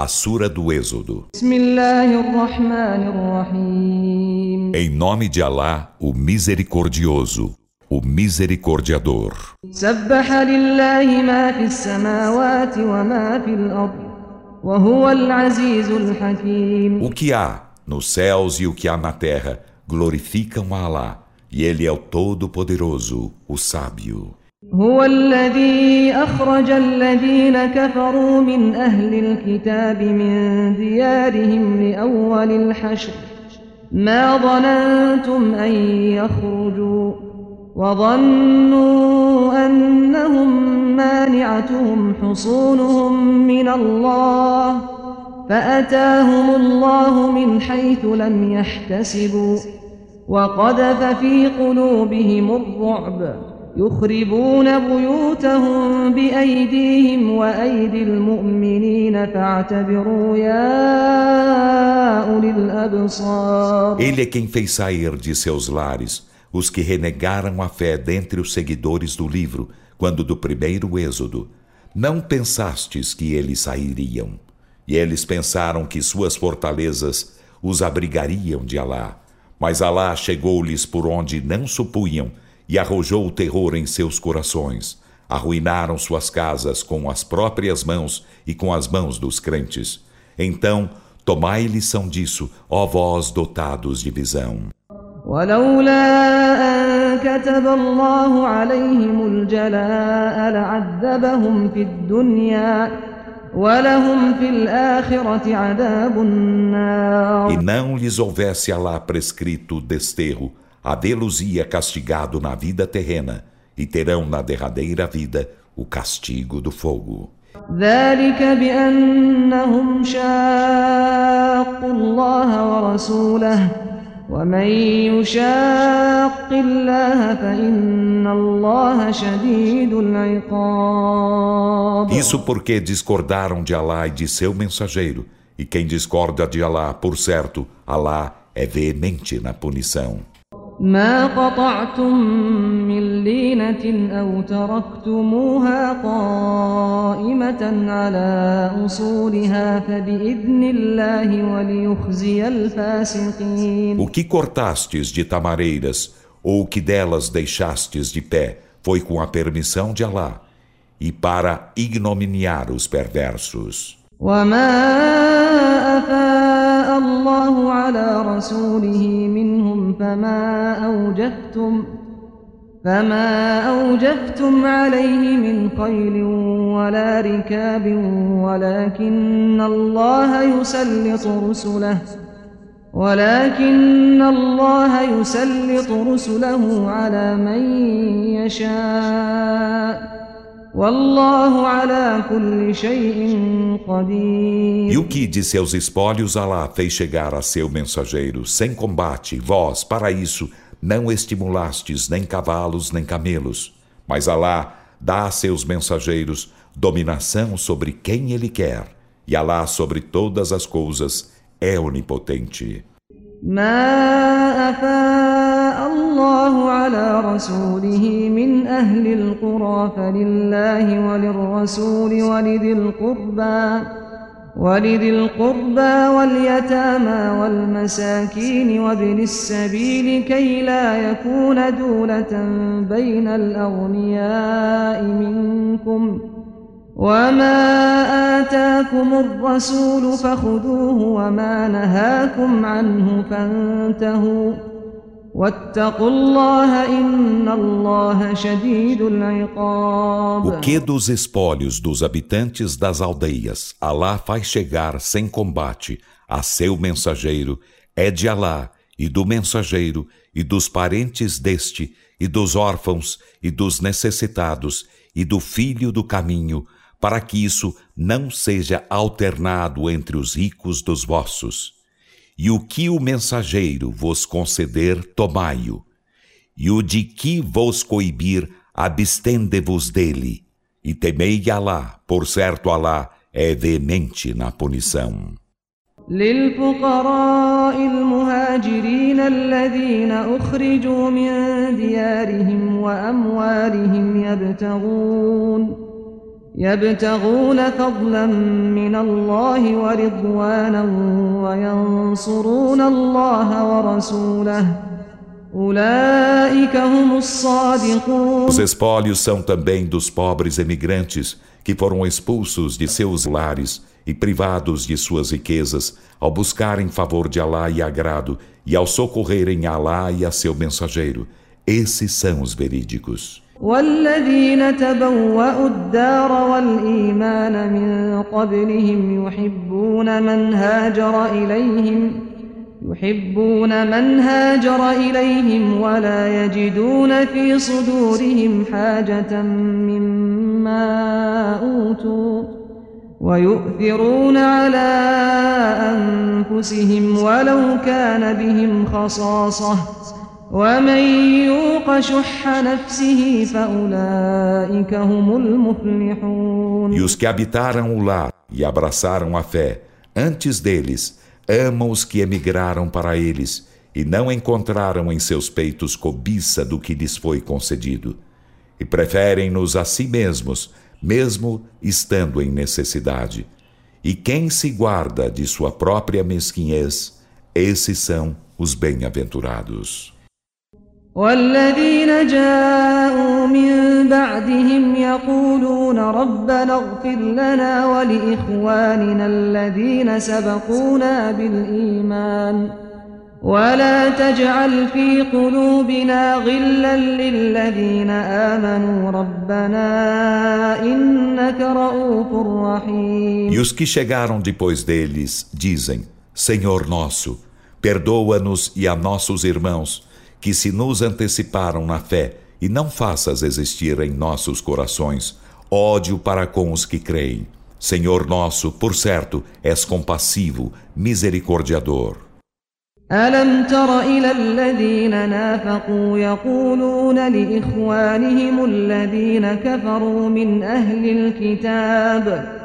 A Sura do Êxodo. Em nome de Alá, o Misericordioso, o Misericordiador. O que há nos céus e o que há na terra glorificam a Alá, e Ele é o Todo-Poderoso, o Sábio. هو الذي أخرج الذين كفروا من أهل الكتاب من ديارهم لأول الحشر. ما ظننتم أن يخرجوا وظنوا أنهم مانعتهم حصونهم من الله فأتاهم الله من حيث لم يحتسبوا وقذف في قلوبهم الرعب. يخربون بيوتهم بأيديهم وأيدي المؤمنين فاعتبروا يا أولي الأبصار Ele é quem fez sair de seus lares os que renegaram a fé dentre os seguidores do livro, quando do primeiro êxodo. Não pensastes que eles sairiam. E eles pensaram que suas fortalezas os abrigariam de Alá. Mas Alá chegou-lhes por onde não supunham e arrojou o terror em seus corações. Arruinaram suas casas com as próprias mãos e com as mãos dos crentes. Então, tomai lição disso, ó vós dotados de visão. E não lhes houvesse Alá prescrito desterro, havê-los-ia castigado na vida terrena, e terão na derradeira vida o castigo do fogo. Isso porque discordaram de Alá e de seu mensageiro, e quem discorda de Alá, por certo, Alá é veemente na punição. ما قطعتم من لينة أو تركتموها قائمة على أصولها فبإذن الله وليخزي الفاسقين O que cortastes de tamareiras, ou o que delas deixastes de pé, foi com a permissão de Alá, e para ignominiar os perversos. وما أفاء الله على رسوله فما أوجفتم فما أوجفتم عليه من خيل ولا ركاب ولكن الله يسلط رسله ولكن الله يسلط رسله على من يشاء E o que de seus espólios Alá fez chegar a seu mensageiro sem combate, vós, para isso, não estimulastes nem cavalos nem camelos. Mas Alá dá a seus mensageiros dominação sobre quem Ele quer, e Alá sobre todas as coisas é onipotente. ما أفاء الله على رسوله من أهل القرى فلله وللرسول ولذي القربى ولذي القربى واليتامى والمساكين وابن السبيل كي لا يكون دولة بين الأغنياء منكم. وما آتاكم الرسول فخذوه وما نهاكم عنه فانتهوا O que dos espólios dos habitantes das aldeias Alá faz chegar sem combate a seu mensageiro é de Alá e do mensageiro e dos parentes deste e dos órfãos e dos necessitados e do filho do caminho para que isso não seja alternado entre os ricos dos vossos. E o que o mensageiro vos conceder, tomai-o. E o de que vos coibir, abstende-vos dele. E temei Alá, por certo Alá é veemente na punição. للفقراء المهاجرين الذين أخرجوا من ديارهم وأموالهم يبتغون يبتغون فضلا من الله ورضوانا وينصرون الله ورسوله أولئك هم الصادقون Os espólios são também dos pobres emigrantes que foram expulsos de seus lares e privados de suas riquezas ao buscarem favor de Alá e agrado e ao socorrerem Alá e a seu mensageiro. Esses são os verídicos. والذين تبوأوا الدار والإيمان من قبلهم يحبون من هاجر إليهم يحبون من هاجر إليهم ولا يجدون في صدورهم حاجة مما أوتوا ويؤثرون على أنفسهم ولو كان بهم خصاصة. E os que habitaram o lar e abraçaram a fé, antes deles, amam os que emigraram para eles, e não encontraram em seus peitos cobiça do que lhes foi concedido, e preferem-nos a si mesmos, mesmo estando em necessidade. E quem se guarda de sua própria mesquinhez, esses são os bem-aventurados. والذين جاءوا من بعدهم يقولون ربنا اغفر لنا ولإخواننا الذين سبقونا بالإيمان ولا تجعل في قلوبنا غلا للذين آمنوا ربنا إنك رؤوف رحيم. E os que chegaram depois deles dizem: Senhor nosso, perdoa-nos e a nossos irmãos que se nos anteciparam na fé e não faças existir em nossos corações ódio para com os que creem. Senhor nosso, por certo, és compassivo, misericordiador. ألم تر إلى الذين نافقوا يقولون لإخوانهم الذين كفروا من أهل الكتاب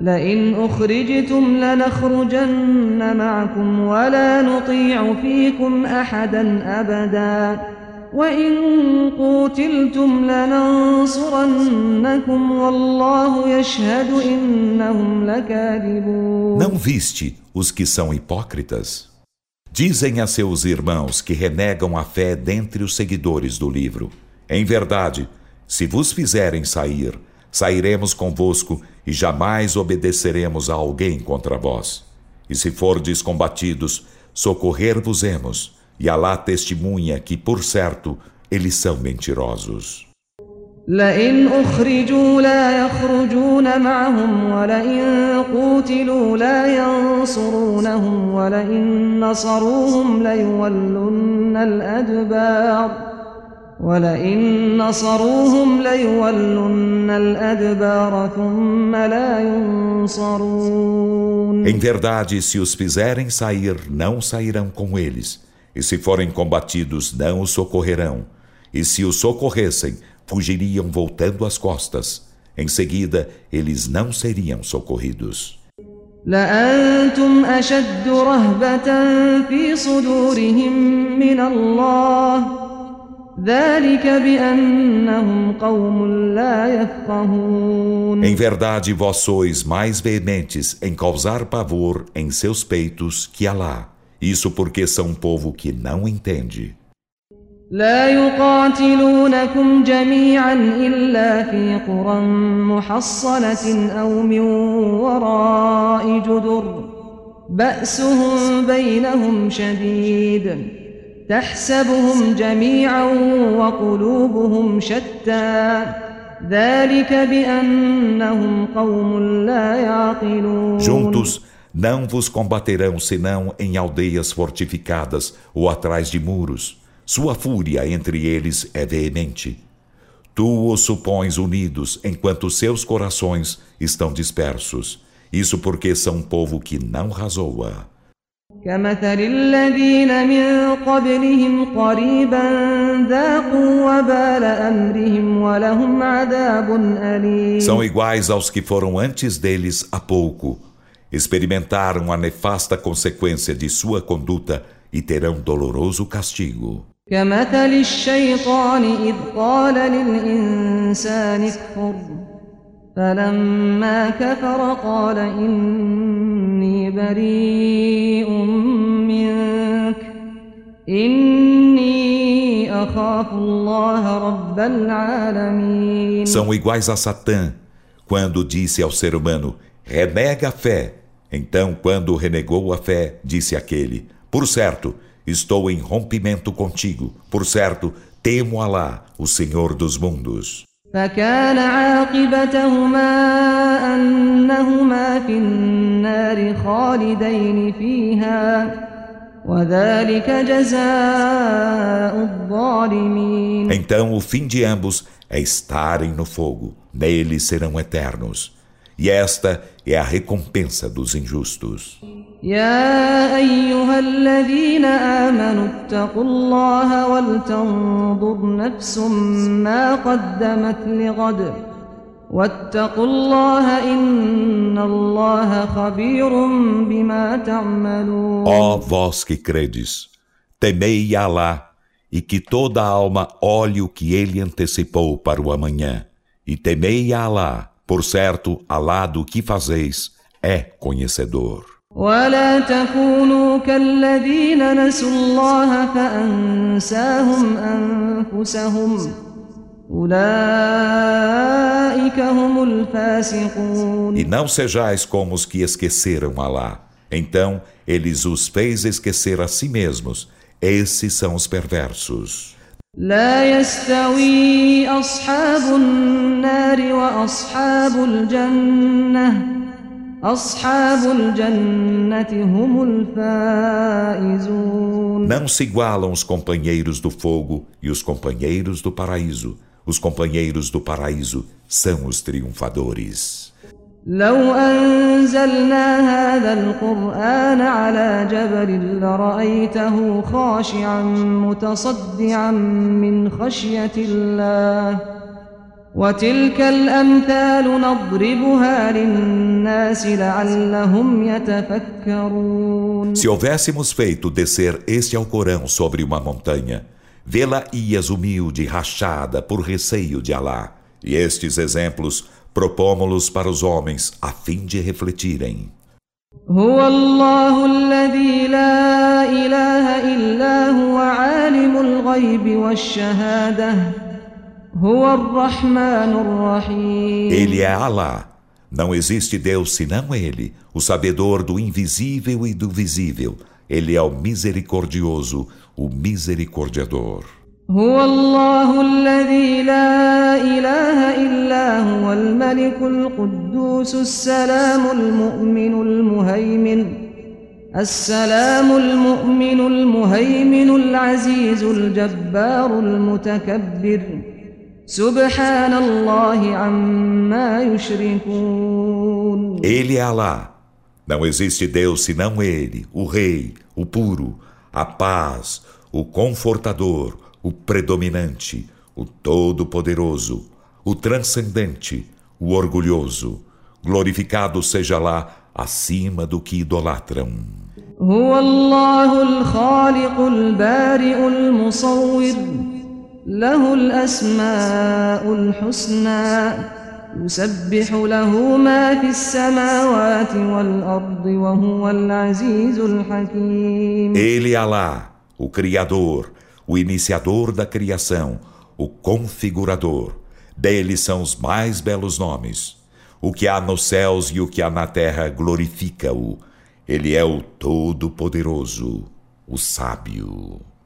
لئن أخرجتم لنخرجن معكم ولا نطيع فيكم أحدا أبدا وإن قوتلتم لننصرنكم والله يشهد إنهم لكاذبون Não viste os que são hipócritas? Dizem a seus irmãos que renegam a fé dentre os seguidores do livro: Em verdade, se vos fizerem sair, sairemos convosco e jamais obedeceremos a alguém contra vós. E se fordes combatidos, socorrer-vos-emos, e Alá testemunha que, por certo, eles são mentirosos. لئن أخرجوا لا يخرجون معهم ولئن قوتلوا لا ينصرونهم ولئن نصروهم ليولن الأدبار ولئن نصروهم ليولن الأدبار ثم لا ينصرون Em verdade, se os fizerem sair, não sairão com eles. E se forem combatidos, não os socorrerão. E se os socorressem, fugiriam voltando as costas. Em seguida, eles não seriam socorridos. لأنتم أشد رهبة في صدورهم من الله Em verdade, vós sois mais veementes em causar pavor em seus peitos que Alá. Isso porque são um povo que não entende. لا يقاتلونكم جميعا إلا في قرى محصنة أو من وراء جدر بأسهم بينهم شديد تحسبهم جميعا وقلوبهم شتى ذلك بأنهم قوم لا يعقلون Juntos não vos combaterão senão em aldeias fortificadas ou atrás de muros. Sua fúria entre eles é veemente. Tu os supões unidos enquanto seus corações estão dispersos. Isso porque são um povo que não razoa. كمثل الذين من قبلهم قريبا ذاقوا وبال أمرهم ولهم عذاب أليم São iguais aos que foram antes deles há pouco. Experimentaram a nefasta consequência de sua conduta e terão doloroso castigo. كمثل الشيطان إذ قال للإنسان اكفر فلما كفر قال إني بريء منك إني أخاف الله رب العالمين São iguais a Satã, quando disse ao ser humano: renega a fé. Então, quando renegou a fé, disse aquele: Por certo, estou em rompimento contigo. Por certo, temo Alá, o Senhor dos mundos. فكان عاقبتهما أنهما في النار خالدين فيها وذلك جزاء الظالمين Então o fim de ambos é estarem no fogo, nele serão eternos. E esta é a recompensa dos injustos. يا أيها الذين آمنوا اتقوا الله ولتنظر نفس ما قدمت لغد واتقوا الله إن الله خبير بما تعملون Ó vós que credes, temei Alá, e que toda alma olhe o que ele antecipou para o amanhã. E temei Alá, por certo, Alá do que fazeis é conhecedor. ولا تكونوا كالذين نسوا الله فأنساهم أنفسهم أولئك هم الفاسقون E não sejais como os que esqueceram Alá. Então eles os fez esquecer a si mesmos. Esses são os perversos. لا يستوي أصحاب النار وأصحاب الجنة Não se igualam os companheiros do fogo e os companheiros do paraíso. Os companheiros do paraíso são os triunfadores. لو أنزلنا هذا القرآن على جبل لرأيته خاشعا متصدعا من خشية الله وتلك الأمثال نضربها للناس لعلهم يتفكرون Se houvéssemos feito descer este Alcorão sobre uma montanha, vê-la-ias humilde e rachada por receio de Alá. E estes exemplos propomos-los para os homens a fim de refletirem. هو الله الذي لا إله إلا هو عالم الغيب والشهادة هو الرحمن الرحيم Ele é Alá. Não existe Deus senão Ele, o sabedor do invisível e do visível. Ele é o misericordioso, o misericordiador. هو الله الذي لا إله إلا هو الملك القدوس السلام المؤمن المهيمن السلام المؤمن المهيمن العزيز الجبار المتكبر Ele é Alá. Não existe Deus senão Ele, o Rei, o puro, a paz, o confortador, o predominante, o todo-poderoso, o transcendente, o orgulhoso. Glorificado seja lá acima do que idolatram. هو الله الخالق البارئ المصور له الأسماء الحسنى يسبح له ما في السماوات والأرض وهو العزيز الحكيم Ele é Alá, o Criador, o iniciador da criação, o configurador. Dele são os mais belos nomes. O que há nos céus e o que há na terra glorifica-o. Ele é o Todo-Poderoso, o Sábio.